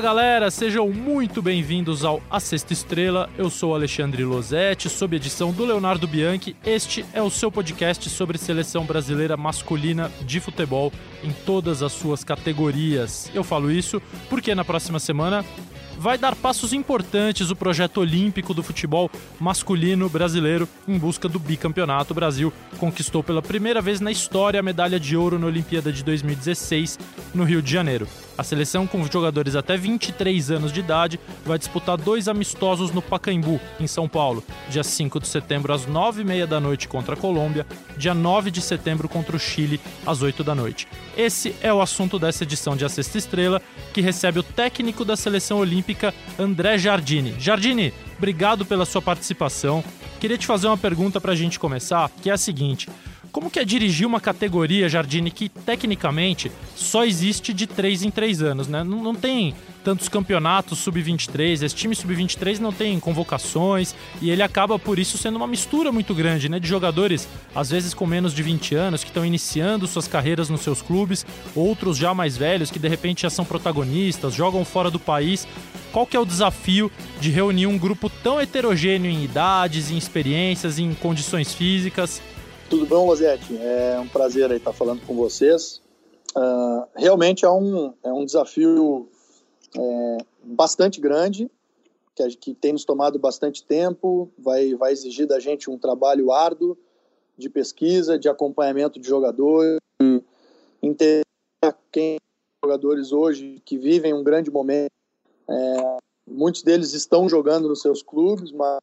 Galera, sejam muito bem-vindos ao A Sexta Estrela. Eu sou Alexandre Losetti, sob edição do Leonardo Bianchi. Este é o seu podcast sobre seleção brasileira masculina de futebol em todas as suas categorias. Eu falo isso porque na próxima semana vai dar passos importantes o projeto olímpico do futebol masculino brasileiro em busca do bicampeonato. O Brasil conquistou pela primeira vez na história a medalha de ouro na Olimpíada de 2016 no Rio de Janeiro. A seleção, com jogadores até 23 anos de idade, vai disputar dois amistosos no Pacaembu, em São Paulo, dia 5 de setembro às 9h30 da noite contra a Colômbia, dia 9 de setembro contra o Chile, às 8 da noite. Esse é o assunto dessa edição de A Sexta Estrela, que recebe o técnico da seleção olímpica, André Jardini. Jardini, obrigado pela sua participação. Queria te fazer uma pergunta para a gente começar, que é a seguinte. Como que é dirigir uma categoria, Jardine, que tecnicamente só existe de 3 em 3 anos, né? Não, não tem tantos campeonatos sub-23, esse time sub-23 não tem convocações e ele acaba por isso sendo uma mistura muito grande, né, de jogadores às vezes com menos de 20 anos que estão iniciando suas carreiras nos seus clubes, outros já mais velhos que de repente já são protagonistas, jogam fora do país. Qual que é o desafio de reunir um grupo tão heterogêneo em idades, em experiências, em condições físicas? Tudo bom, Lozete? É um prazer estar falando com vocês. Uh, realmente é um, é um desafio é, bastante grande, que, que tem nos tomado bastante tempo, vai, vai exigir da gente um trabalho árduo de pesquisa, de acompanhamento de jogadores, entender quem jogadores hoje que vivem um grande momento. É, muitos deles estão jogando nos seus clubes, mas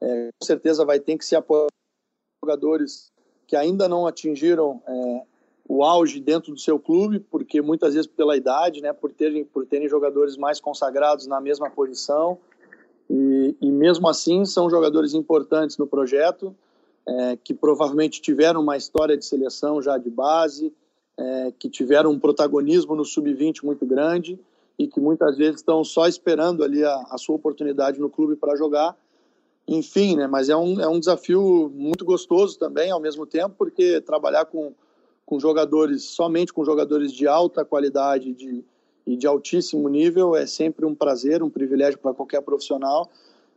é, com certeza vai ter que se apoiar jogadores que ainda não atingiram é, o auge dentro do seu clube, porque muitas vezes pela idade, né, por terem por terem jogadores mais consagrados na mesma posição. E, e mesmo assim são jogadores importantes no projeto é, que provavelmente tiveram uma história de seleção já de base, é, que tiveram um protagonismo no sub-20 muito grande e que muitas vezes estão só esperando ali a, a sua oportunidade no clube para jogar enfim, né? Mas é um, é um desafio muito gostoso também, ao mesmo tempo, porque trabalhar com, com jogadores, somente com jogadores de alta qualidade de, e de altíssimo nível é sempre um prazer, um privilégio para qualquer profissional.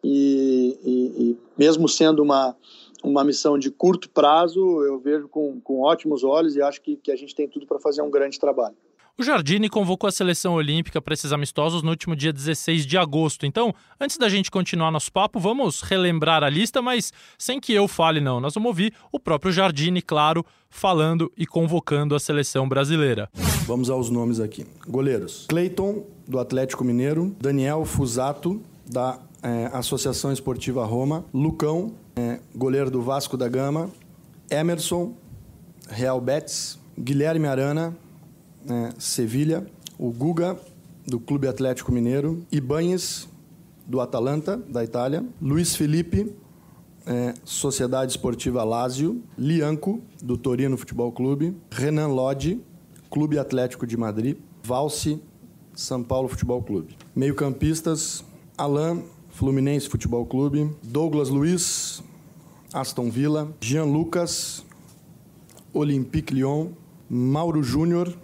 E, e, e, mesmo sendo uma, uma missão de curto prazo, eu vejo com, com ótimos olhos e acho que, que a gente tem tudo para fazer um grande trabalho. O Jardine convocou a seleção olímpica para esses amistosos no último dia 16 de agosto. Então, antes da gente continuar nosso papo, vamos relembrar a lista, mas sem que eu fale, não. Nós vamos ouvir o próprio Jardine, claro, falando e convocando a seleção brasileira. Vamos aos nomes aqui: goleiros: Cleiton, do Atlético Mineiro, Daniel Fusato, da é, Associação Esportiva Roma, Lucão, é, goleiro do Vasco da Gama, Emerson, Real Betis, Guilherme Arana, né, Sevilha, o Guga, do Clube Atlético Mineiro, Ibanhes, do Atalanta, da Itália, Luiz Felipe, é, Sociedade Esportiva Lazio, Lianco, do Torino Futebol Clube, Renan Lodi, Clube Atlético de Madrid, Valse, São Paulo Futebol Clube. Meio-campistas, Alain, Fluminense Futebol Clube, Douglas Luiz, Aston Villa, Jean Lucas, Olympique Lyon, Mauro Júnior,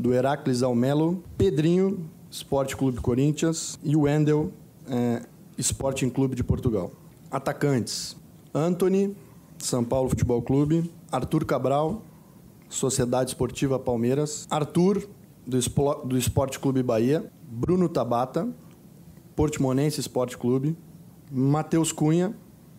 do Heracles Almelo, Pedrinho, Esporte Clube Corinthians e o Wendel, é, Sporting Clube de Portugal. Atacantes: Anthony, São Paulo Futebol Clube, Arthur Cabral, Sociedade Esportiva Palmeiras, Arthur, do, Esplo, do Esporte Clube Bahia, Bruno Tabata, Portimonense Esporte Clube, Matheus Cunha,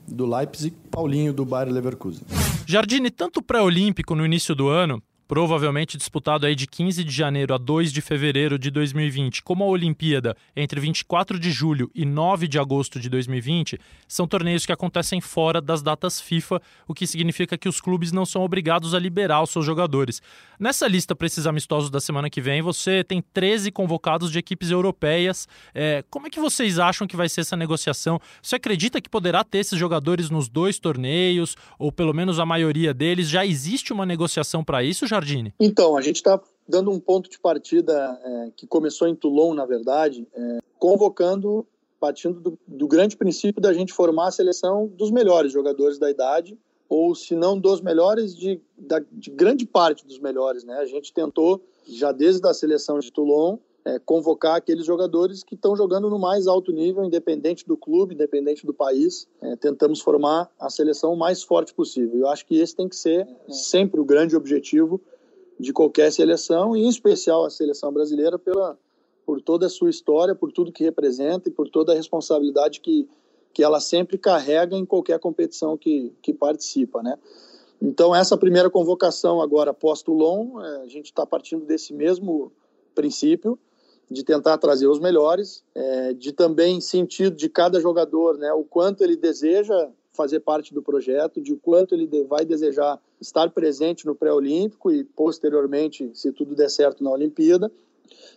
do Leipzig, Paulinho, do Bayer Leverkusen. Jardine, tanto pré-olímpico no início do ano, provavelmente disputado aí de 15 de janeiro a 2 de fevereiro de 2020, como a Olimpíada entre 24 de julho e 9 de agosto de 2020, são torneios que acontecem fora das datas FIFA, o que significa que os clubes não são obrigados a liberar os seus jogadores. Nessa lista para esses amistosos da semana que vem, você tem 13 convocados de equipes europeias. É, como é que vocês acham que vai ser essa negociação? Você acredita que poderá ter esses jogadores nos dois torneios, ou pelo menos a maioria deles? Já existe uma negociação para isso, já Então, a gente está dando um ponto de partida é, que começou em Toulon, na verdade, é, convocando, partindo do, do, grande princípio da gente formar a seleção dos melhores jogadores da idade, ou se não dos melhores, de, da, de grande parte dos melhores. Né? A gente tentou, já desde a seleção de Toulon, é, convocar aqueles jogadores que estão jogando no mais alto nível, independente do clube, independente do país. É, tentamos formar a seleção o mais forte possível. Eu acho que esse tem que ser sempre o grande objetivo de qualquer seleção, e em especial a seleção brasileira, pela, por toda a sua história, por tudo que representa e por toda a responsabilidade que, que ela sempre carrega em qualquer competição que, que participa, né? Então, essa primeira convocação agora pós-Toulon, é, a gente está partindo desse mesmo princípio, de tentar trazer os melhores, é, de também sentir de cada jogador né, o quanto ele deseja fazer parte do projeto, de quanto ele vai desejar estar presente no pré-olímpico e posteriormente, se tudo der certo, na Olimpíada.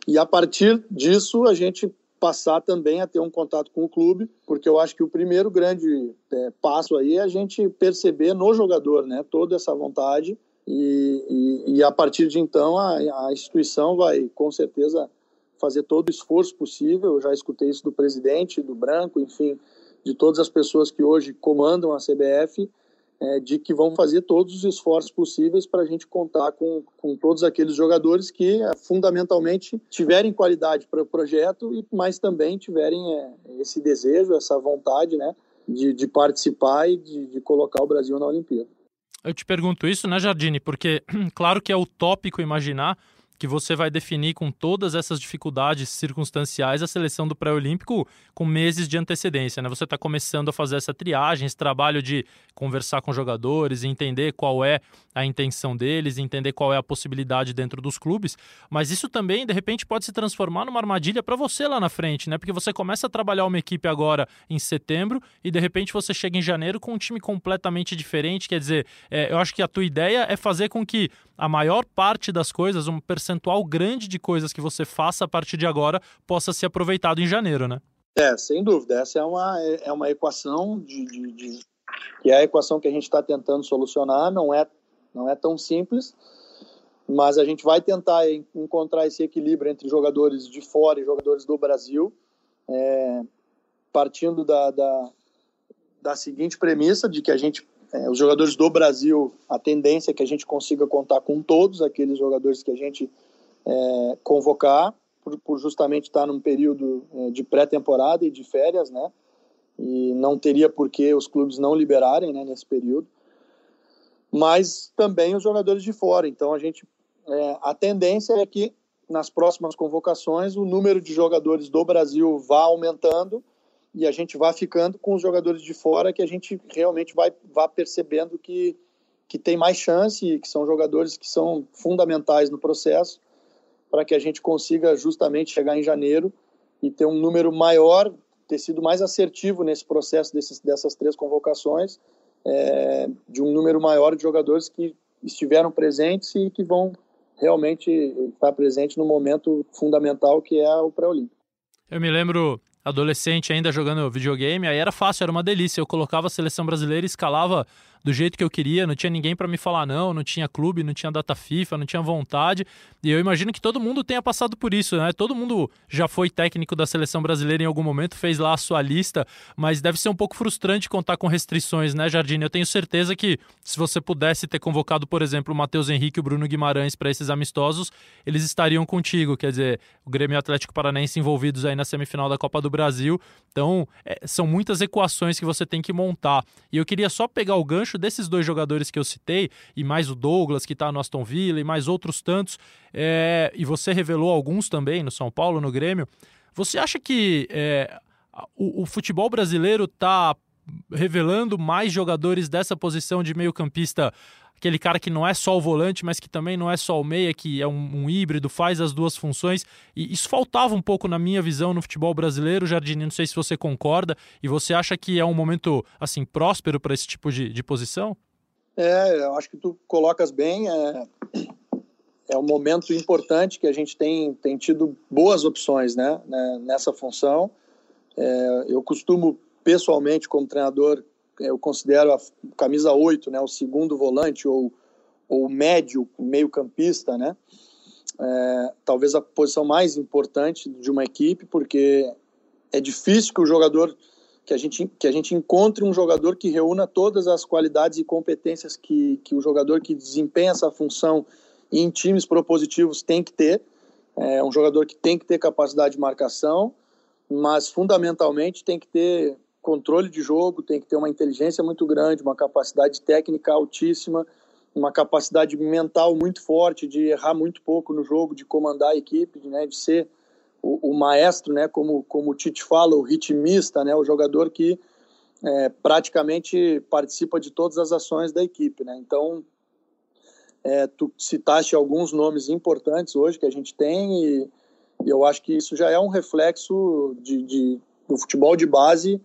E a partir disso, a gente passar também a ter um contato com o clube, porque eu acho que o primeiro grande é, passo aí é a gente perceber no jogador né, toda essa vontade e, e, e a partir de então a, a instituição vai com certeza fazer todo o esforço possível. Eu já escutei isso do presidente, do Branco, enfim, de todas as pessoas que hoje comandam a CBF, é, de que vão fazer todos os esforços possíveis para a gente contar com, com todos aqueles jogadores que é, fundamentalmente tiverem qualidade para o projeto, e mas também tiverem é, esse desejo, essa vontade né, de, de participar e de, de colocar o Brasil na Olimpíada. Eu te pergunto isso, né, Jardine? Porque, claro que é utópico imaginar que você vai definir com todas essas dificuldades circunstanciais a seleção do pré-olímpico com meses de antecedência, né? Você está começando a fazer essa triagem, esse trabalho de conversar com jogadores, entender qual é a intenção deles, entender qual é a possibilidade dentro dos clubes, mas isso também de repente pode se transformar numa armadilha para você lá na frente, né? Porque você começa a trabalhar uma equipe agora em setembro e de repente você chega em janeiro com um time completamente diferente, quer dizer, é, eu acho que a tua ideia é fazer com que a maior parte das coisas, um percentual grande de coisas que você faça a partir de agora possa ser aproveitado em janeiro, né? É, sem dúvida. Essa é uma, é uma equação de, de, de que é a equação que a gente está tentando solucionar. Não é, não é tão simples, mas a gente vai tentar encontrar esse equilíbrio entre jogadores de fora e jogadores do Brasil, é, partindo da, da, da seguinte premissa de que a gente é, os jogadores do Brasil, a tendência é que a gente consiga contar com todos aqueles jogadores que a gente é, convocar, por, por, justamente estar num período é, de pré-temporada e de férias, né? E não teria por que os clubes não liberarem né, nesse período. Mas também os jogadores de fora. Então a gente. É, a tendência é que nas próximas convocações o número de jogadores do Brasil vá aumentando e a gente vai ficando com os jogadores de fora que a gente realmente vai, vai percebendo que, que tem mais chance, que são jogadores que são fundamentais no processo para que a gente consiga justamente chegar em janeiro e ter um número maior, ter sido mais assertivo nesse processo desses, dessas três convocações, é, de um número maior de jogadores que estiveram presentes e que vão realmente estar presentes no momento fundamental que é o pré-olímpico. Eu me lembro adolescente ainda jogando videogame, aí era fácil, era uma delícia. Eu colocava a seleção brasileira e escalava do jeito que eu queria, não tinha ninguém para me falar não, não tinha clube, não tinha data FIFA, não tinha vontade. E eu imagino que todo mundo tenha passado por isso, né? Todo mundo já foi técnico da seleção brasileira em algum momento, fez lá a sua lista, mas deve ser um pouco frustrante contar com restrições, né, Jardine? Eu tenho certeza que se você pudesse ter convocado, por exemplo, o Matheus Henrique e o Bruno Guimarães para esses amistosos, eles estariam contigo, quer dizer, o Grêmio Atlético Paranaense envolvidos aí na semifinal da Copa do Brasil. Então, é, são muitas equações que você tem que montar. E eu queria só pegar o gancho desses dois jogadores que eu citei, e mais o Douglas, que está no Aston Villa, e mais outros tantos, é, e você revelou alguns também no São Paulo, no Grêmio. Você acha que é, o, o futebol brasileiro está revelando mais jogadores dessa posição de meio-campista aquele cara que não é só o volante, mas que também não é só o meia, que é um, um, híbrido, faz as duas funções. E isso faltava um pouco na minha visão no futebol brasileiro, Jardim. Não sei se você concorda. E você acha que é um momento assim próspero para esse tipo de, de posição? É, eu acho que tu colocas bem. É, é um momento importante que a gente tem, tem tido boas opções né, né nessa função. É, eu costumo, pessoalmente, como treinador, eu considero a camisa 8, né, o segundo volante ou, ou médio, meio campista, né, é, talvez a posição mais importante de uma equipe, porque é difícil que o jogador que a gente que a gente encontre um jogador que reúna todas as qualidades e competências que, que o jogador que desempenha essa função em times propositivos tem que ter. É um jogador que tem que ter capacidade de marcação, mas fundamentalmente tem que ter controle de jogo, tem que ter uma inteligência muito grande, uma capacidade técnica altíssima, uma capacidade mental muito forte de errar muito pouco no jogo, de comandar a equipe, né, de ser o, o, maestro, né, como, como o Tite fala, o ritmista, né, o jogador que é, praticamente participa de todas as ações da equipe. Né? Então, é, tu citaste alguns nomes importantes hoje que a gente tem e, e eu acho que isso já é um reflexo de, de do futebol de base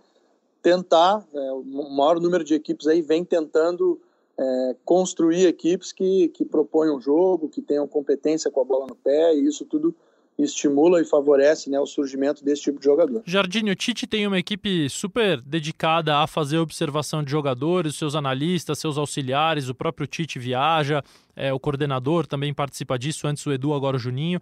tentar, é, o maior número de equipes aí vem tentando é, construir equipes que, que o jogo, que tenham competência com a bola no pé, e isso tudo estimula e favorece né, o surgimento desse tipo de jogador. Jardim, o Tite tem uma equipe super dedicada a fazer observação de jogadores, seus analistas, seus auxiliares, o próprio Tite viaja, é, o coordenador também participa disso, antes o Edu, agora o Juninho.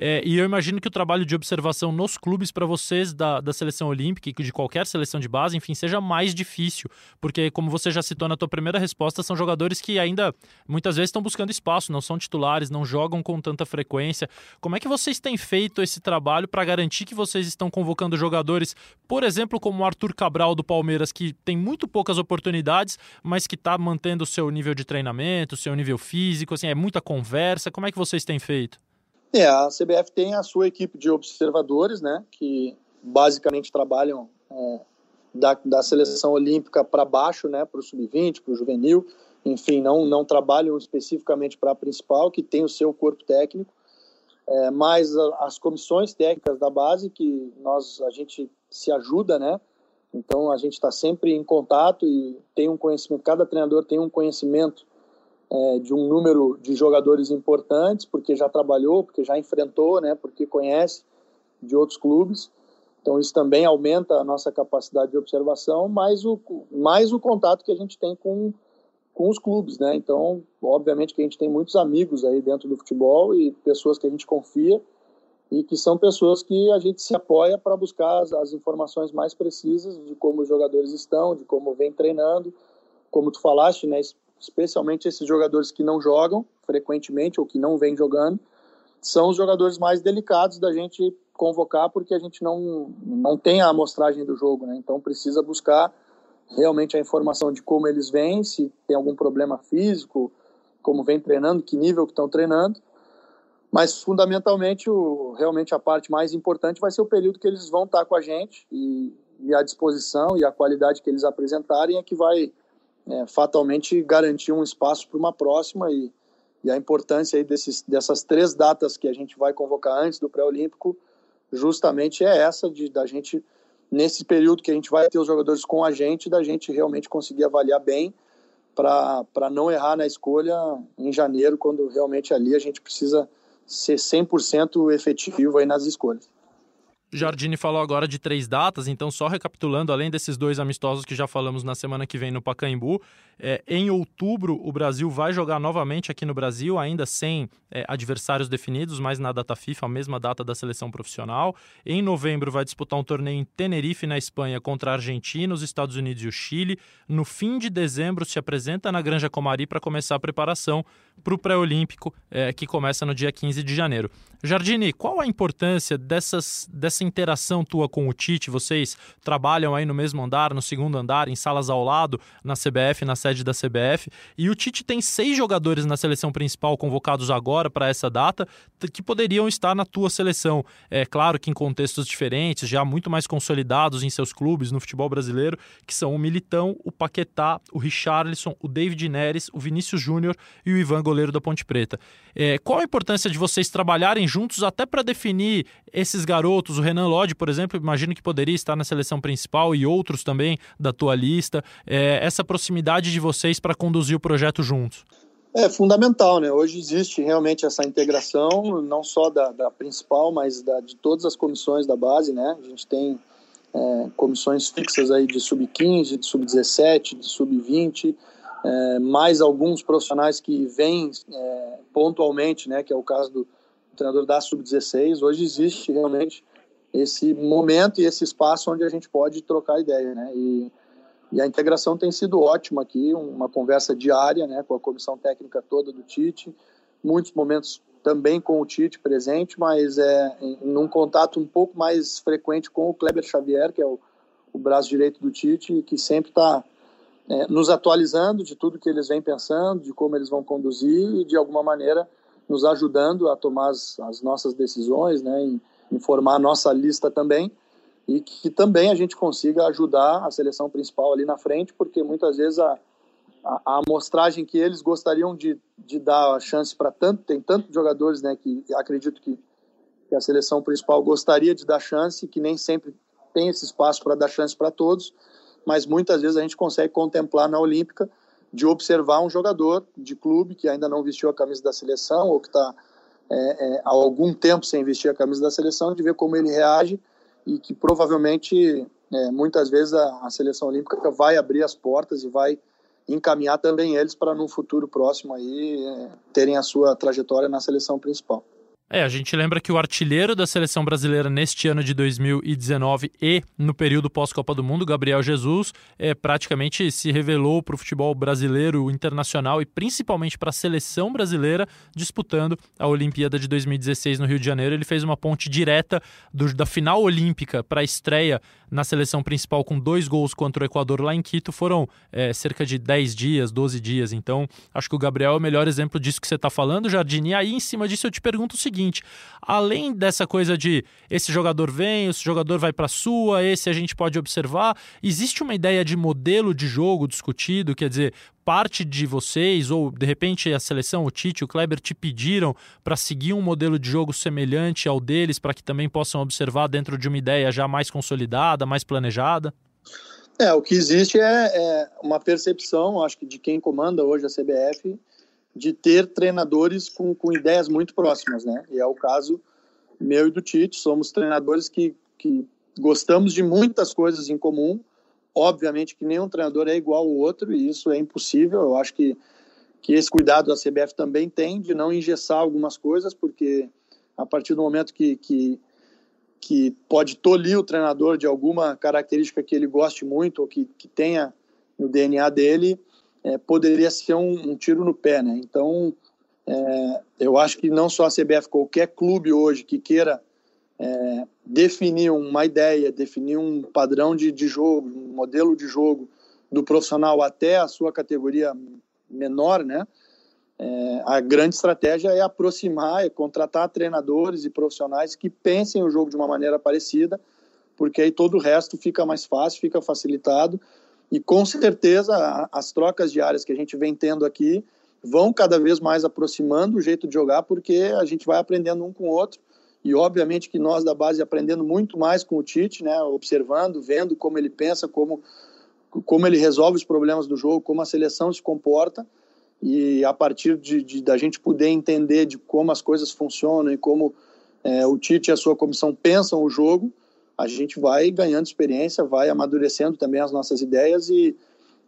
É, e eu imagino que o trabalho de observação nos clubes para vocês da, da seleção olímpica e de qualquer seleção de base, enfim, seja mais difícil, porque como você já citou na tua primeira resposta, são jogadores que ainda muitas vezes estão buscando espaço, não são titulares, não jogam com tanta frequência. Como é que vocês têm feito esse trabalho para garantir que vocês estão convocando jogadores, por exemplo, como o Arthur Cabral do Palmeiras, que tem muito poucas oportunidades, mas que está mantendo o seu nível de treinamento, o seu nível físico, assim, é muita conversa. Como é que vocês têm feito? É, a CBF tem a sua equipe de observadores, né, que basicamente trabalham é, da, da seleção olímpica para baixo, né, para o sub-20, para o juvenil, enfim, não, não trabalham especificamente para a principal, que tem o seu corpo técnico, é, mas as comissões técnicas da base, que nós, a gente se ajuda, né, então a gente está sempre em contato e tem um conhecimento, cada treinador tem um conhecimento é, de um número de jogadores importantes, porque já trabalhou, porque já enfrentou, né, porque conhece de outros clubes. Então isso também aumenta a nossa capacidade de observação, mais o, mais o contato que a gente tem com, com os clubes, né? Então, obviamente que a gente tem muitos amigos aí dentro do futebol e pessoas que a gente confia e que são pessoas que a gente se apoia para buscar as, as informações mais precisas de como os jogadores estão, de como vem treinando, como tu falaste, né? Especialmente esses jogadores que não jogam frequentemente ou que não vêm jogando, são os jogadores mais delicados da gente convocar porque a gente não, não tem a amostragem do jogo, né? Então precisa buscar realmente a informação de como eles vêm, se tem algum problema físico, como vem treinando, que nível que estão treinando. Mas fundamentalmente, o, realmente a parte mais importante vai ser o período que eles vão estar com a gente e, e a disposição e a qualidade que eles apresentarem é que vai é, fatalmente garantir um espaço para uma próxima e, e a importância aí desses, dessas três datas que a gente vai convocar antes do pré-olímpico justamente é essa de da gente nesse período que a gente vai ter os jogadores com a gente da gente realmente conseguir avaliar bem para não errar na escolha em janeiro quando realmente ali a gente precisa ser 100% efetivo aí nas escolhas. Jardine falou agora de três datas, então só recapitulando, além desses dois amistosos que já falamos na semana que vem no Pacaembu, é, em outubro o Brasil vai jogar novamente aqui no Brasil, ainda sem é, adversários definidos, mas na data FIFA, a mesma data da seleção profissional. Em novembro vai disputar um torneio em Tenerife, na Espanha, contra a Argentina, os Estados Unidos e o Chile. No fim de dezembro se apresenta na Granja Comari para começar a preparação para o pré-olímpico, é, que começa no dia 15 de janeiro. Jardine, qual a importância dessas, dessa interação tua com o Tite? Vocês trabalham aí no mesmo andar, no segundo andar, em salas ao lado, na CBF, na sede da CBF. E o Tite tem seis jogadores na seleção principal convocados agora para essa data que poderiam estar na tua seleção. É claro que em contextos diferentes, já muito mais consolidados em seus clubes no futebol brasileiro, que são o Militão, o Paquetá, o Richarlison, o David Neres, o Vinícius Júnior e o Ivan goleiro da Ponte Preta. É, qual a importância de vocês trabalharem juntos até para definir esses garotos? O Renan Lodge, por exemplo, imagino que poderia estar na seleção principal e outros também da tua lista. É, essa proximidade de vocês para conduzir o projeto juntos. É fundamental, né? Hoje existe realmente essa integração, não só da, da principal, mas da, de todas as comissões da base, né? A gente tem é, comissões fixas aí de sub-15, de sub-17, de sub-20, é, mais alguns profissionais que vêm é, pontualmente, né, que é o caso do treinador da Sub-16. Hoje existe realmente esse momento e esse espaço onde a gente pode trocar ideia, né, e, e a integração tem sido ótima aqui, uma conversa diária, né, com a comissão técnica toda do Tite, muitos momentos também com o Tite presente, mas é num contato um pouco mais frequente com o Kleber Xavier, que é o, o braço direito do Tite, que sempre está é, nos atualizando de tudo que eles vêm pensando, de como eles vão conduzir e de alguma maneira nos ajudando a tomar as, as nossas decisões, né, em, informar a nossa lista também e que também a gente consiga ajudar a seleção principal ali na frente, porque muitas vezes a, a, a amostragem que eles gostariam de, de dar a chance para tanto, tem tantos jogadores né, que acredito que, que a seleção principal gostaria de dar chance, que nem sempre tem esse espaço para dar chance para todos, mas muitas vezes a gente consegue contemplar na Olímpica de observar um jogador de clube que ainda não vestiu a camisa da seleção ou que está é, é, há algum tempo sem vestir a camisa da seleção, de ver como ele reage e que provavelmente é, muitas vezes a, a, seleção olímpica vai abrir as portas e vai encaminhar também eles para no futuro próximo aí é, terem a sua trajetória na seleção principal. É, a gente lembra que o artilheiro da seleção brasileira neste ano de 2019 e no período pós-Copa do Mundo, Gabriel Jesus, é, praticamente se revelou para o futebol brasileiro, internacional e principalmente para a seleção brasileira disputando a Olimpíada de 2016 no Rio de Janeiro. Ele fez uma ponte direta do, da final olímpica para a estreia na seleção principal com dois gols contra o Equador lá em Quito. Foram é, cerca de 10 dias, 12 dias. Então, acho que o Gabriel é o melhor exemplo disso que você está falando, Jardine. E aí, em cima disso, eu te pergunto o seguinte seguinte: além dessa coisa de esse jogador vem, esse jogador vai para sua, esse a gente pode observar, existe uma ideia de modelo de jogo discutido, quer dizer, parte de vocês, ou de repente a seleção, o Tite, o Kleber, te pediram para seguir um modelo de jogo semelhante ao deles, para que também possam observar dentro de uma ideia já mais consolidada, mais planejada? É, o que existe é, é uma percepção, acho que de quem comanda hoje a CBF, de ter treinadores com, com ideias muito próximas, né? E é o caso meu e do Tite, somos treinadores que, que gostamos de muitas coisas em comum. Obviamente que nenhum treinador é igual ao outro e isso é impossível. Eu acho que, que esse cuidado a CBF também tem de não engessar algumas coisas, porque a partir do momento que, que, que pode tolir o treinador de alguma característica que ele goste muito ou que, que tenha no DNA dele, é, poderia ser um, um, tiro no pé, né? Então, é, eu acho que não só a CBF, qualquer clube hoje que queira é, definir uma ideia, definir um padrão de, de jogo, um modelo de jogo do profissional até a sua categoria menor, né? É, a grande estratégia é aproximar, é contratar treinadores e profissionais que pensem o jogo de uma maneira parecida, porque aí todo o resto fica mais fácil, fica facilitado e com certeza as trocas diárias que a gente vem tendo aqui vão cada vez mais aproximando o jeito de jogar, porque a gente vai aprendendo um com o outro. E obviamente que nós da base aprendendo muito mais com o Tite, né, observando, vendo como ele pensa, como como ele resolve os problemas do jogo, como a seleção se comporta. E a partir de, de da gente poder entender de como as coisas funcionam e como é, o Tite e a sua comissão pensam o jogo, a gente vai ganhando experiência, vai amadurecendo também as nossas ideias e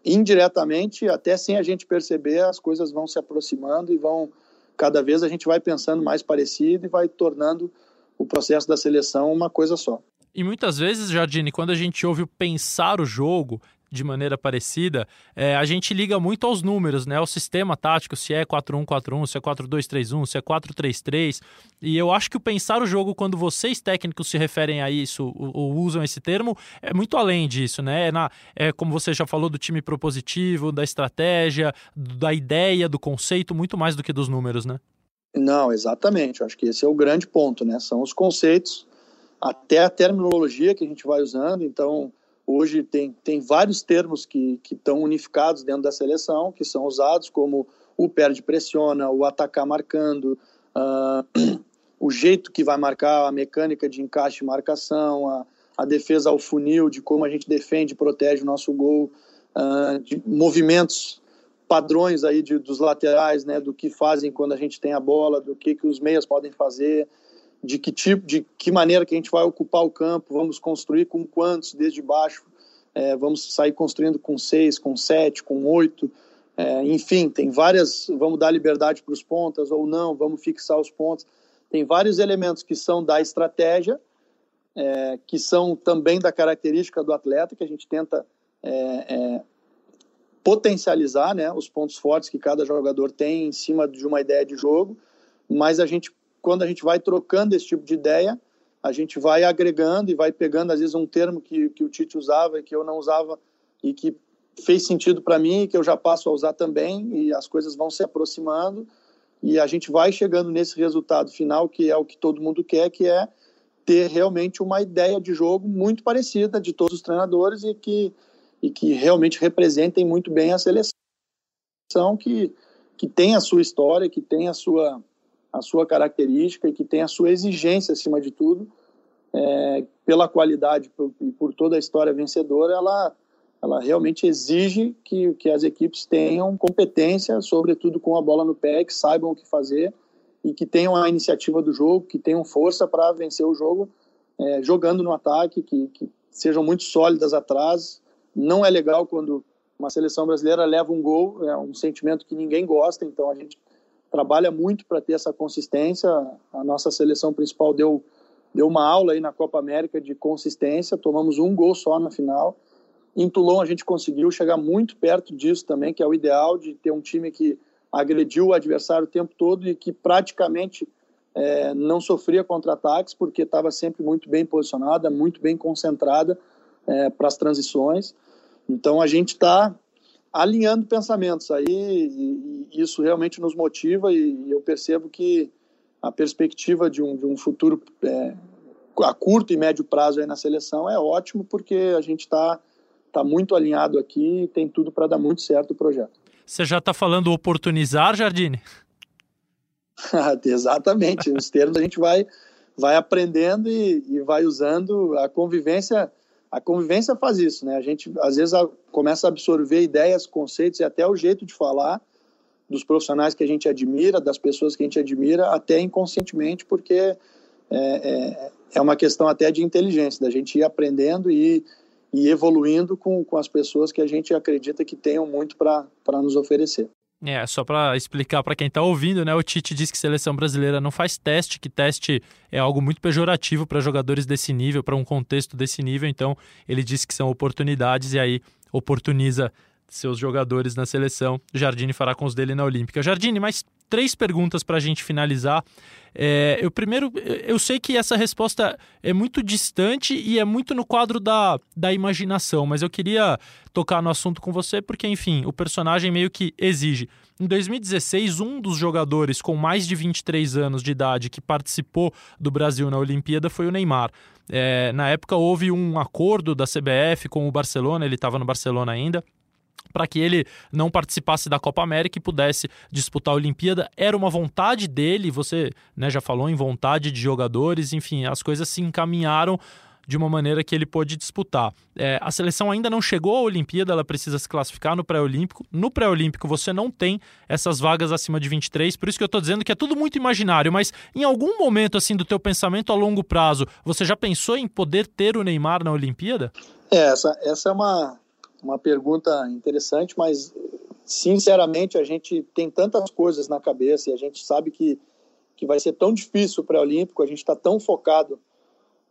indiretamente, até sem a gente perceber, as coisas vão se aproximando e vão cada vez a gente vai pensando mais parecido e vai tornando o processo da seleção uma coisa só. E muitas vezes, Jardine, quando a gente ouve o pensar o jogo, de maneira parecida, é, a gente liga muito aos números, né? O sistema tático, se é 4-1-4-1, se é 4-2-3-1, se é 4-3-3. E eu acho que o pensar o jogo, quando vocês técnicos se referem a isso ou, ou usam esse termo, é muito além disso, né? É, na, é como você já falou do time propositivo, da estratégia, da ideia, do conceito, muito mais do que dos números, né? Não, exatamente. Eu acho que esse é o grande ponto, né? São os conceitos, até a terminologia que a gente vai usando. Então, Hoje tem, tem vários termos que estão unificados dentro da seleção, que são usados, como o perde pressiona, o atacar marcando, uh, o jeito que vai marcar, a mecânica de encaixe e marcação, a, a defesa ao funil, de como a gente defende protege o nosso gol, uh, de movimentos padrões aí de, dos laterais, né, do que fazem quando a gente tem a bola, do que, que os meias podem fazer, de que tipo, de que maneira que a gente vai ocupar o campo, vamos construir com quantos desde baixo, é, vamos sair construindo com seis, com sete, com oito, é, enfim, tem várias, vamos dar liberdade para os pontas ou não, vamos fixar os pontos, tem vários elementos que são da estratégia, é, que são também da característica do atleta, que a gente tenta é, é, potencializar né, os pontos fortes que cada jogador tem em cima de uma ideia de jogo, mas a gente, quando a gente vai trocando esse tipo de ideia, a gente vai agregando e vai pegando, às vezes, um termo que, que o Tite usava e que eu não usava e que fez sentido para mim, que eu já passo a usar também, e as coisas vão se aproximando, e a gente vai chegando nesse resultado final, que é o que todo mundo quer, que é ter realmente uma ideia de jogo muito parecida de todos os treinadores e que, e que realmente representem muito bem a seleção, que, que tem a sua história, que tem a sua, a sua característica e que tem a sua exigência acima de tudo, é, pela qualidade e por toda a história vencedora, ela, ela realmente exige que, que as equipes tenham competência, sobretudo com a bola no pé, que saibam o que fazer e que tenham a iniciativa do jogo, que tenham força para vencer o jogo é, jogando no ataque, que, que sejam muito sólidas atrás. Não é legal quando uma seleção brasileira leva um gol, é um sentimento que ninguém gosta, então a gente trabalha muito para ter essa consistência. A nossa seleção principal deu, deu uma aula aí na Copa América de consistência, tomamos um gol só na final. Em Toulon a gente conseguiu chegar muito perto disso também, que é o ideal de ter um time que agrediu o adversário o tempo todo e que praticamente é, não sofria contra-ataques porque estava sempre muito bem posicionada, muito bem concentrada é, para as transições. Então a gente está alinhando pensamentos aí e, e, isso realmente nos motiva e, e, eu percebo que a perspectiva de um, de um futuro é, a curto e médio prazo aí na seleção é ótimo porque a gente está tá muito alinhado aqui e tem tudo para dar muito certo o projeto. Você já está falando oportunizar, Jardine? Exatamente. Os termos a gente vai, vai aprendendo e, e vai usando. A convivência a convivência faz isso, né? A gente às vezes começa a absorver ideias, conceitos e até o jeito de falar dos profissionais que a gente admira, das pessoas que a gente admira, até inconscientemente, porque é, é, é uma questão até de inteligência, da gente ir aprendendo e e evoluindo com, com as pessoas que a gente acredita que tenham muito para nos oferecer. É, só para explicar para quem está ouvindo, né? O Tite diz que seleção brasileira não faz teste, que teste é algo muito pejorativo para jogadores desse nível, para um contexto desse nível. Então, ele diz que são oportunidades e aí oportuniza seus jogadores na seleção. Jardine fará com os dele na Olímpica. Jardine, mais três perguntas para a gente finalizar. É, eu primeiro, eu sei que essa resposta é muito distante e é muito no quadro da, da imaginação, mas eu queria tocar no assunto com você porque, enfim, o personagem meio que exige. Em 2016, um dos jogadores com mais de 23 anos de idade que participou do Brasil na Olimpíada foi o Neymar. É, na época houve um acordo da CBF com o Barcelona, ele estava no Barcelona ainda para que ele não participasse da Copa América e pudesse disputar a Olimpíada. Era uma vontade dele, você né, já falou em vontade de jogadores, enfim, as coisas se encaminharam de uma maneira que ele pôde disputar. É, a seleção ainda não chegou à Olimpíada, ela precisa se classificar no pré-olímpico. No pré-olímpico você não tem essas vagas acima de 23, por isso que eu estou dizendo que é tudo muito imaginário, mas em algum momento assim do teu pensamento a longo prazo, você já pensou em poder ter o Neymar na Olimpíada? É, essa, essa é uma, uma pergunta interessante, mas sinceramente a gente tem tantas coisas na cabeça e a gente sabe que, que vai ser tão difícil o Olímpico, a gente está tão focado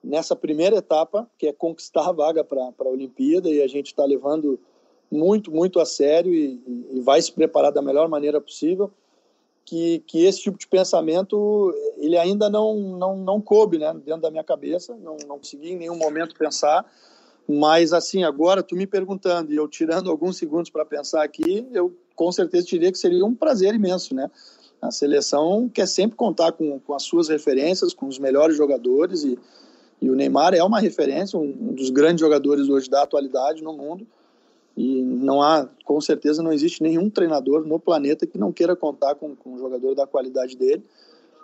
nessa primeira etapa, que é conquistar a vaga para a Olimpíada, e a gente está levando muito, muito a sério e, e, vai se preparar da melhor maneira possível, que, que esse tipo de pensamento ele ainda não, não, não coube né, dentro da minha cabeça, não, não consegui em nenhum momento pensar, mas, assim, agora, tu me perguntando e eu tirando alguns segundos para pensar aqui, eu com certeza diria que seria um prazer imenso, né? A seleção quer sempre contar com, com as suas referências, com os melhores jogadores e, e o Neymar é uma referência, um, um dos grandes jogadores hoje da atualidade no mundo e não há, com certeza, não existe nenhum treinador no planeta que não queira contar com, com um jogador da qualidade dele.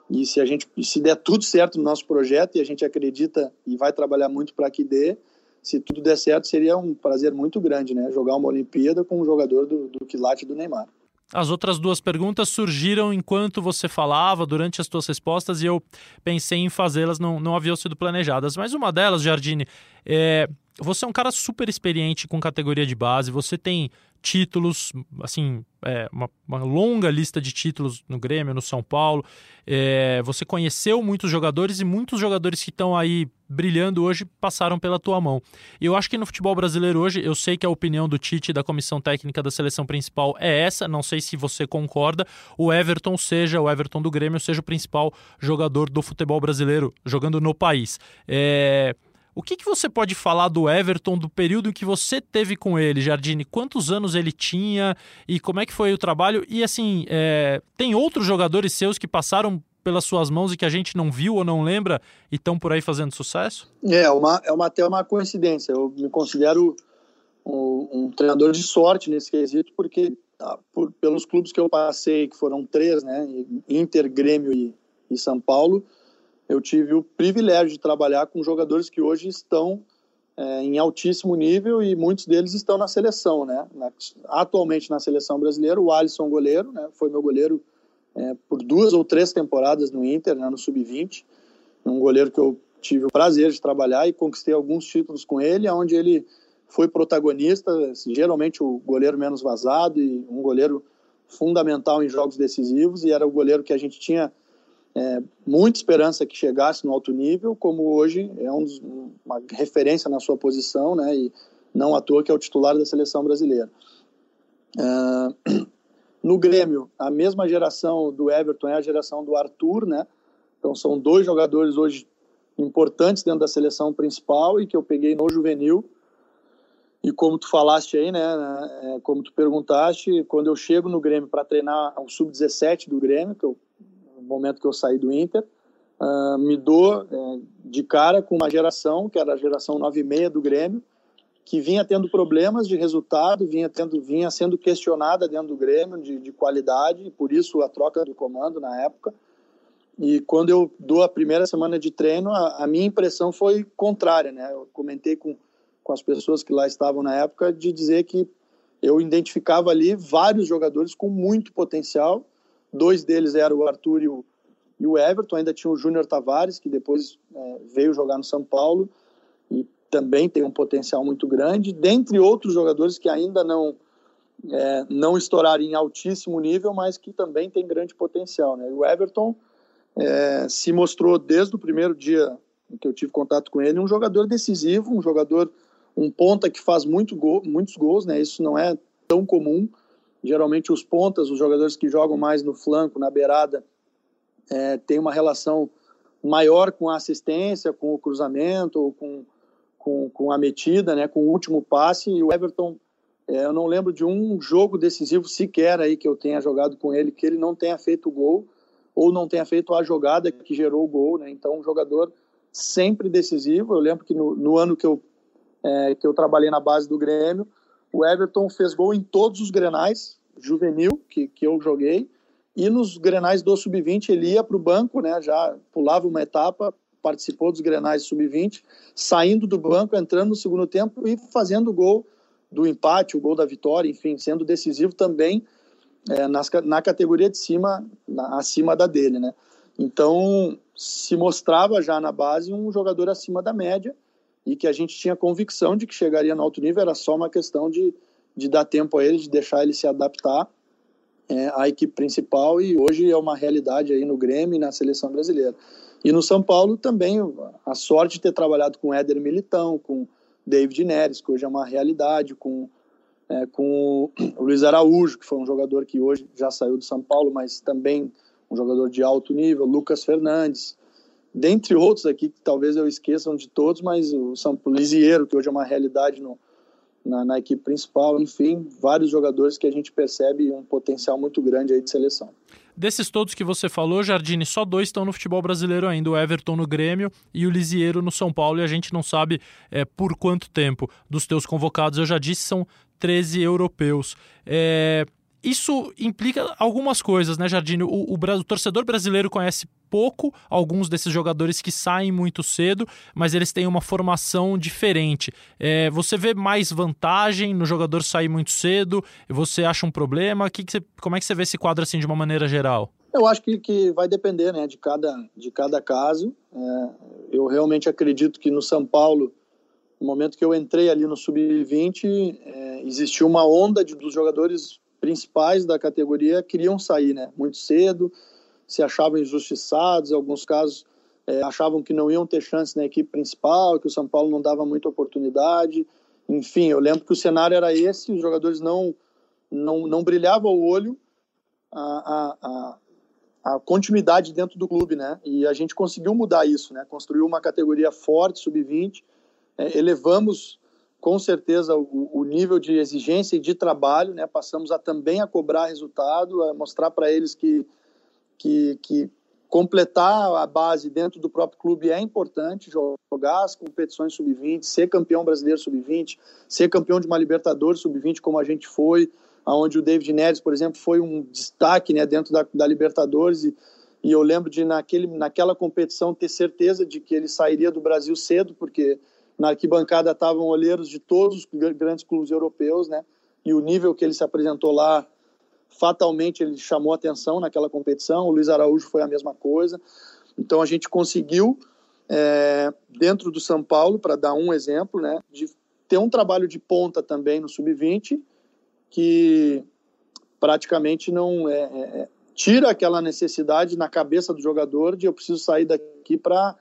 E se a gente, se der tudo certo no nosso projeto e a gente acredita e vai trabalhar muito para que dê, se tudo der certo, seria um prazer muito grande, né? Jogar uma Olimpíada com um jogador do, do quilate do Neymar. As outras duas perguntas surgiram enquanto você falava, durante as suas respostas, e eu pensei em fazê-las, não, não haviam sido planejadas. Mas uma delas, Jardine, é, você é um cara super experiente com categoria de base, você tem títulos, assim, é, uma, uma, longa lista de títulos no Grêmio, no São Paulo. É, você conheceu muitos jogadores e muitos jogadores que estão aí brilhando hoje passaram pela tua mão. Eu acho que no futebol brasileiro hoje, eu sei que a opinião do Tite da comissão técnica da seleção principal é essa, não sei se você concorda. O Everton seja, o Everton do Grêmio, seja o principal jogador do futebol brasileiro jogando no país. É o que, que você pode falar do Everton, do período que você teve com ele, Jardine? Quantos anos ele tinha e como é que foi o trabalho? E assim, é, tem outros jogadores seus que passaram pelas suas mãos e que a gente não viu ou não lembra e estão por aí fazendo sucesso? É, uma, é uma, até uma coincidência. Eu me considero um, um treinador de sorte nesse quesito, porque ah, por, pelos clubes que eu passei, que foram três, né? Inter, Grêmio e, e São Paulo, eu tive o privilégio de trabalhar com jogadores que hoje estão é, em altíssimo nível e muitos deles estão na seleção, né? Na, atualmente na seleção brasileira, o Alisson goleiro, né? Foi meu goleiro é, por duas ou três temporadas no Inter, né? no sub-20, um goleiro que eu tive o prazer de trabalhar e conquistei alguns títulos com ele, onde ele foi protagonista, geralmente o goleiro menos vazado e um goleiro fundamental em jogos decisivos e era o goleiro que a gente tinha é, muita esperança que chegasse no alto nível, como hoje é um dos, uma referência na sua posição, né, e não à toa que é o titular da seleção brasileira. É, no Grêmio, a mesma geração do Everton é a geração do Arthur, né, então são dois jogadores hoje importantes dentro da seleção principal e que eu peguei no juvenil, e como tu falaste aí, né, é, como tu perguntaste, quando eu chego no Grêmio para treinar o sub-17 do Grêmio, que eu momento que eu saí do Inter, uh, me dou é, de cara com uma geração, que era a geração 96 do Grêmio, que vinha tendo problemas de resultado, vinha, tendo, vinha sendo questionada dentro do Grêmio de, de qualidade, e por isso a troca do comando na época. E quando eu dou a primeira semana de treino, a, a minha impressão foi contrária, né? Eu comentei com, com as pessoas que lá estavam na época de dizer que eu identificava ali vários jogadores com muito potencial Dois deles eram o Arthur e o, e o Everton, ainda tinha o Júnior Tavares, que depois é, veio jogar no São Paulo e também tem um potencial muito grande, dentre outros jogadores que ainda não é, não estouraram em altíssimo nível, mas que também tem grande potencial. Né? O Everton é, se mostrou desde o primeiro dia que eu tive contato com ele um jogador decisivo, um jogador, um ponta que faz muito gol, muitos gols, né? Isso não é tão comum. Geralmente os pontas, os jogadores que jogam mais no flanco, na beirada, é, tem uma relação maior com a assistência, com o cruzamento, com, com, com a metida, né, com o último passe. E o Everton, é, eu não lembro de um jogo decisivo sequer aí que eu tenha jogado com ele que ele não tenha feito gol ou não tenha feito a jogada que gerou o gol. Né? Então, um jogador sempre decisivo. Eu lembro que no, no ano que eu, é, que eu trabalhei na base do Grêmio, o Everton fez gol em todos os grenais juvenil que, que eu joguei. E nos grenais do sub-20 ele ia para o banco, né? Já pulava uma etapa, participou dos grenais sub-20, saindo do banco, entrando no segundo tempo e fazendo o gol do empate, o gol da vitória, enfim, sendo decisivo também é, nas, na categoria de cima, na, acima da dele, né? Então se mostrava já na base um jogador acima da média e que a gente tinha convicção de que chegaria no alto nível, era só uma questão de, de dar tempo a ele, de deixar ele se adaptar é, à equipe principal e hoje é uma realidade aí no Grêmio e na seleção brasileira. E no São Paulo também a sorte de ter trabalhado com Éder Militão, com David Neres, que hoje é uma realidade, com, é, com o Luiz Araújo, que foi um jogador que hoje já saiu do São Paulo, mas também um jogador de alto nível, Lucas Fernandes, dentre outros aqui que talvez eu esqueçam de todos, mas o São Lisieiro, que hoje é uma realidade no, na, na, equipe principal, enfim, vários jogadores que a gente percebe um potencial muito grande aí de seleção. Desses todos que você falou, Jardine, só dois estão no futebol brasileiro ainda, o Everton no Grêmio e o Lisieiro no São Paulo, e a gente não sabe é, por quanto tempo. Dos teus convocados, eu já disse, são 13 europeus. É, isso implica algumas coisas, né, Jardine? O, o, o, torcedor brasileiro conhece pouco alguns desses jogadores que saem muito cedo, mas eles têm uma formação diferente. É, você vê mais vantagem no jogador sair muito cedo? Você acha um problema? Que que você, como é que você vê esse quadro assim de uma maneira geral? Eu acho que, que vai depender né, de, cada, de cada caso. É, eu realmente acredito que no São Paulo no momento que eu entrei ali no sub-20, é, existiu uma onda de, dos jogadores principais da categoria queriam sair, né? Muito cedo, se achavam injustiçados, em alguns casos é, achavam que não iam ter chance na equipe principal, que o São Paulo não dava muita oportunidade. Enfim, eu lembro que o cenário era esse, os jogadores não não, não brilhava o olho a, a, a, a continuidade dentro do clube, né? E a gente conseguiu mudar isso, né? Construiu uma categoria forte, sub-20, é, elevamos com certeza o, o, nível de exigência e de trabalho, né? Passamos a também a cobrar resultado, a mostrar para eles que, que, que completar a base dentro do próprio clube é importante, jogar as competições sub-20, ser campeão brasileiro sub-20, ser campeão de uma Libertadores sub-20 como a gente foi, aonde o David Neres, por exemplo, foi um destaque né, dentro da, da Libertadores e, e, eu lembro de naquele, naquela competição ter certeza de que ele sairia do Brasil cedo, porque na arquibancada estavam olheiros de todos os grandes clubes europeus, né? E o nível que ele se apresentou lá, fatalmente ele chamou atenção naquela competição. O Luiz Araújo foi a mesma coisa. Então a gente conseguiu é, dentro do São Paulo, para dar um exemplo, né, de ter um trabalho de ponta também no sub-20 que praticamente não é, é, é, tira aquela necessidade na cabeça do jogador de eu preciso sair daqui para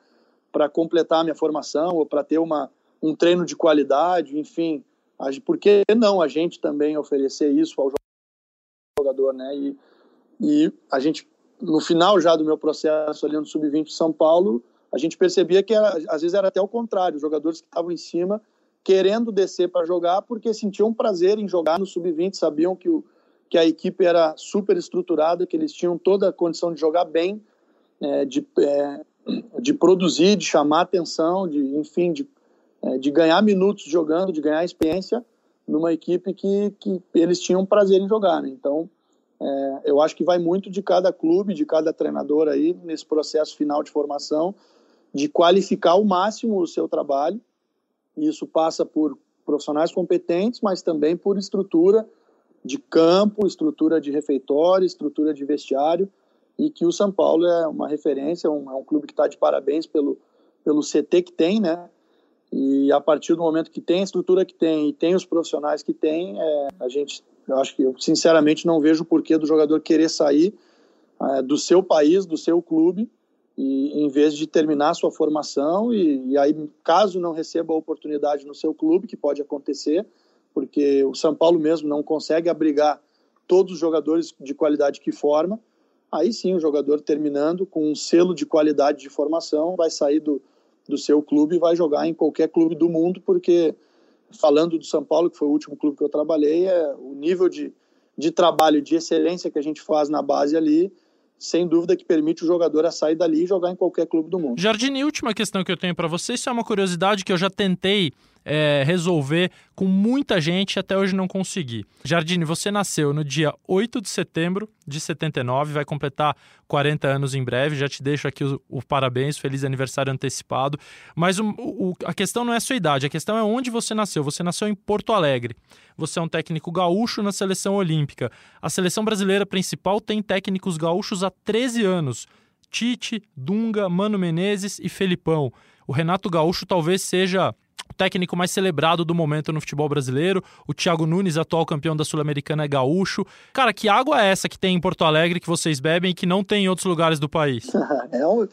para completar a minha formação ou para ter uma, um treino de qualidade, enfim, por que não a gente também oferecer isso ao jogador, né? E, e a gente no final já do meu processo ali no sub-20 São Paulo, a gente percebia que era, às vezes era até o contrário, os jogadores que estavam em cima querendo descer para jogar porque sentiam prazer em jogar no sub-20, sabiam que, o, que a equipe era super estruturada, que eles tinham toda a condição de jogar bem, é, de, é, de produzir, de chamar atenção, de enfim, de, é, de ganhar minutos jogando, de ganhar experiência numa equipe que, que eles tinham prazer em jogar. Né? Então, é, eu acho que vai muito de cada clube, de cada treinador aí nesse processo final de formação, de qualificar ao máximo o seu trabalho isso passa por profissionais competentes, mas também por estrutura de campo, estrutura de refeitório, estrutura de vestiário, e que o São Paulo é uma referência, um, é um clube que está de parabéns pelo, pelo CT que tem, né? E a partir do momento que tem a estrutura que tem e tem os profissionais que tem, é, a gente, eu acho que eu sinceramente não vejo o porquê do jogador querer sair é, do seu país, do seu clube, e em vez de terminar sua formação e, e, aí caso não receba a oportunidade no seu clube que pode acontecer porque o São Paulo mesmo não consegue abrigar todos os jogadores de qualidade que forma aí sim o jogador terminando com um selo de qualidade de formação vai sair do, do seu clube e vai jogar em qualquer clube do mundo porque falando do São Paulo que foi o último clube que eu trabalhei é o nível de, de trabalho de excelência que a gente faz na base ali sem dúvida que permite o jogador a sair dali e jogar em qualquer clube do mundo. Jardine, última questão que eu tenho para você, isso é uma curiosidade que eu já tentei é, resolver com muita gente até hoje não consegui. Jardine, você nasceu no dia 8 de setembro de 79, vai completar 40 anos em breve, já te deixo aqui o, o parabéns, feliz aniversário antecipado. Mas o, o, a questão não é a sua idade, a questão é onde você nasceu. Você nasceu em Porto Alegre. Você é um técnico gaúcho na seleção olímpica. A seleção brasileira principal tem técnicos gaúchos há 13 anos. Tite, Dunga, Mano Menezes e Felipão. O Renato Gaúcho talvez seja o técnico mais celebrado do momento no futebol brasileiro. O Thiago Nunes, atual campeão da Sul-Americana, é gaúcho. Cara, que água é essa que tem em Porto Alegre que vocês bebem e que não tem em outros lugares do país? é um,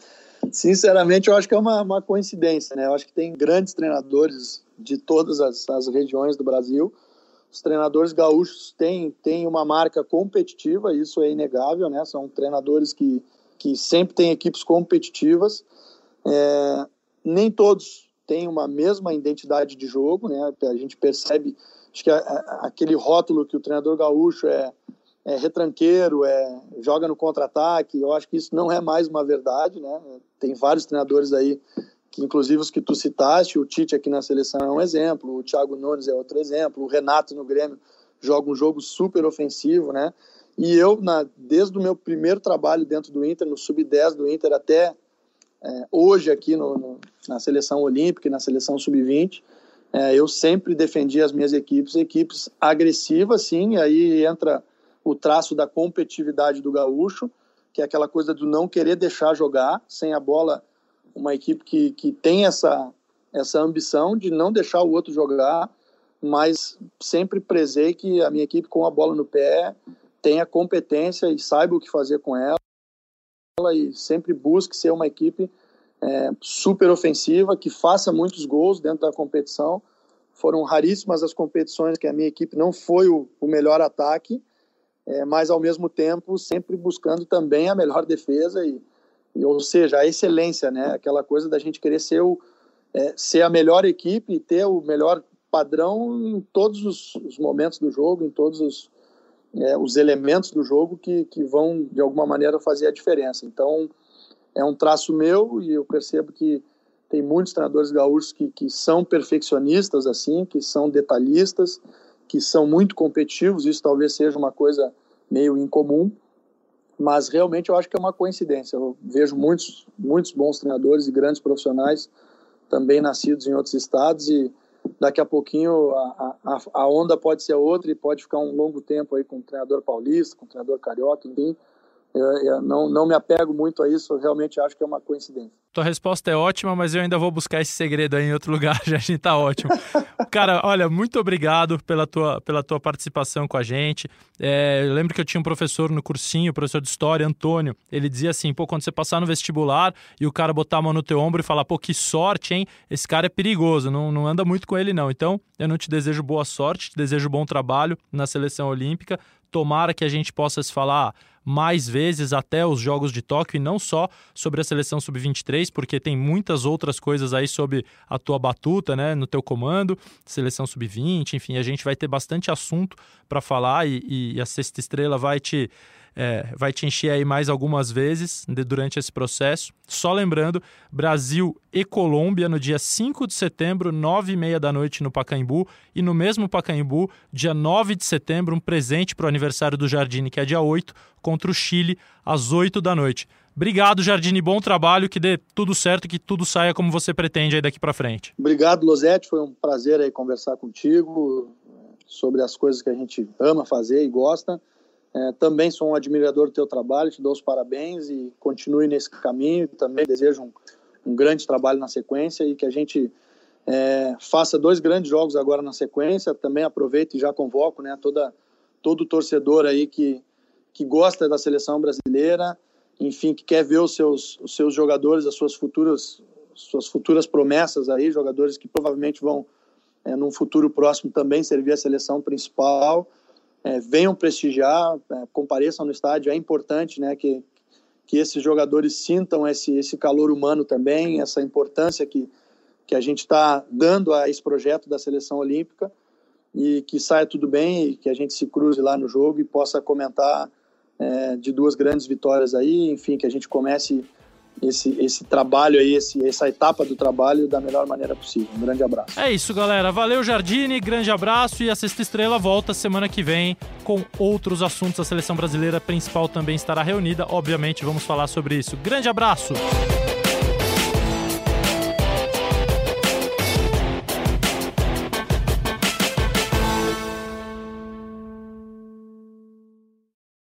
sinceramente, eu acho que é uma, uma, coincidência, né? Eu acho que tem grandes treinadores de todas as, as regiões do Brasil. Os treinadores gaúchos têm, têm uma marca competitiva, isso é inegável, né? São treinadores que, que sempre têm equipes competitivas. É, nem todos têm uma mesma identidade de jogo, né? A gente percebe, acho que a, a, aquele rótulo que o treinador gaúcho é, é retranqueiro, é joga no contra-ataque, eu acho que isso não é mais uma verdade, né? Tem vários treinadores aí que inclusive os que tu citaste, o Tite aqui na seleção é um exemplo, o Thiago Nunes é outro exemplo, o Renato no Grêmio joga um jogo super ofensivo, né? E eu, na, desde o meu primeiro trabalho dentro do Inter, no sub-10 do Inter até é, hoje aqui no, no, na seleção olímpica e na seleção sub-20, é, eu sempre defendi as minhas equipes, equipes agressivas, sim, aí entra o traço da competitividade do gaúcho, que é aquela coisa do não querer deixar jogar, sem a bola, uma equipe que, que tem essa, essa ambição de não deixar o outro jogar, mas sempre prezei que a minha equipe com a bola no pé tenha competência e saiba o que fazer com ela e sempre busque ser uma equipe é, super ofensiva, que faça muitos gols dentro da competição. Foram raríssimas as competições que a minha equipe não foi o, o melhor ataque, é, mas ao mesmo tempo sempre buscando também a melhor defesa e, e, ou seja, a excelência, né? Aquela coisa da gente querer ser, o, é, ser a melhor equipe e ter o melhor padrão em todos os, os momentos do jogo, em todos os, é, os elementos do jogo que, que vão, de alguma maneira, fazer a diferença. Então, é um traço meu e eu percebo que tem muitos treinadores gaúchos que, que são perfeccionistas, assim, que são detalhistas, que são muito competitivos. Isso talvez seja uma coisa meio incomum, mas realmente eu acho que é uma coincidência. Eu vejo muitos, muitos bons treinadores e grandes profissionais também nascidos em outros estados e daqui a pouquinho a, a, a, onda pode ser outra e pode ficar um longo tempo aí com o treinador paulista, com o treinador carioca, enfim. Eu, eu não, não me apego muito a isso, realmente acho que é uma coincidência. Tua resposta é ótima, mas eu ainda vou buscar esse segredo aí em outro lugar, já a gente tá ótimo. Cara, olha, muito obrigado pela tua, pela tua participação com a gente. É, eu lembro que eu tinha um professor no cursinho, professor de história, Antônio, ele dizia assim, pô, quando você passar no vestibular e o cara botar a mão no teu ombro e falar, pô, que sorte, hein? Esse cara é perigoso, não, não anda muito com ele não. Então, eu não te desejo boa sorte, te desejo bom trabalho na seleção olímpica. Tomara que a gente possa se falar mais vezes até os Jogos de Tóquio e não só sobre a seleção sub-23, porque tem muitas outras coisas aí sob a tua batuta, né, no teu comando, seleção sub-20, enfim, a gente vai ter bastante assunto para falar e, e a Sexta Estrela vai te é, vai te encher aí mais algumas vezes durante esse processo. Só lembrando, Brasil e Colômbia no dia 5 de setembro, 9 e meia da noite no Pacaembu. E no mesmo Pacaembu, dia 9 de setembro, um presente para o aniversário do Jardine, que é dia 8, contra o Chile, às 8 da noite. Obrigado, Jardine. Bom trabalho, que dê tudo certo, que tudo saia como você pretende aí daqui para frente. Obrigado, Losete. Foi um prazer aí conversar contigo sobre as coisas que a gente ama fazer e gosta. É, também sou um admirador do teu trabalho, te dou os parabéns e continue nesse caminho. Também desejo um, um grande trabalho na sequência e que a gente é, faça dois grandes jogos agora na sequência. Também aproveito e já convoco né, toda, todo torcedor aí que, que gosta da seleção brasileira, enfim, que quer ver os seus, os seus jogadores, as suas futuras, suas futuras promessas aí, jogadores que provavelmente vão, é, num futuro próximo, também servir a seleção principal é, venham prestigiar, é, compareçam no estádio. É importante né, que, que esses jogadores sintam esse, esse calor humano também, essa importância que, que a gente está dando a esse projeto da seleção olímpica e que saia tudo bem e que a gente se cruze lá no jogo e possa comentar é, de duas grandes vitórias aí, enfim, que a gente comece esse, esse trabalho aí, esse, essa etapa do trabalho da melhor maneira possível. Um grande abraço. É isso, galera. Valeu, Jardine. Grande abraço. E a Sexta Estrela volta semana que vem com outros assuntos. A seleção brasileira principal também estará reunida. Obviamente, vamos falar sobre isso. Grande abraço.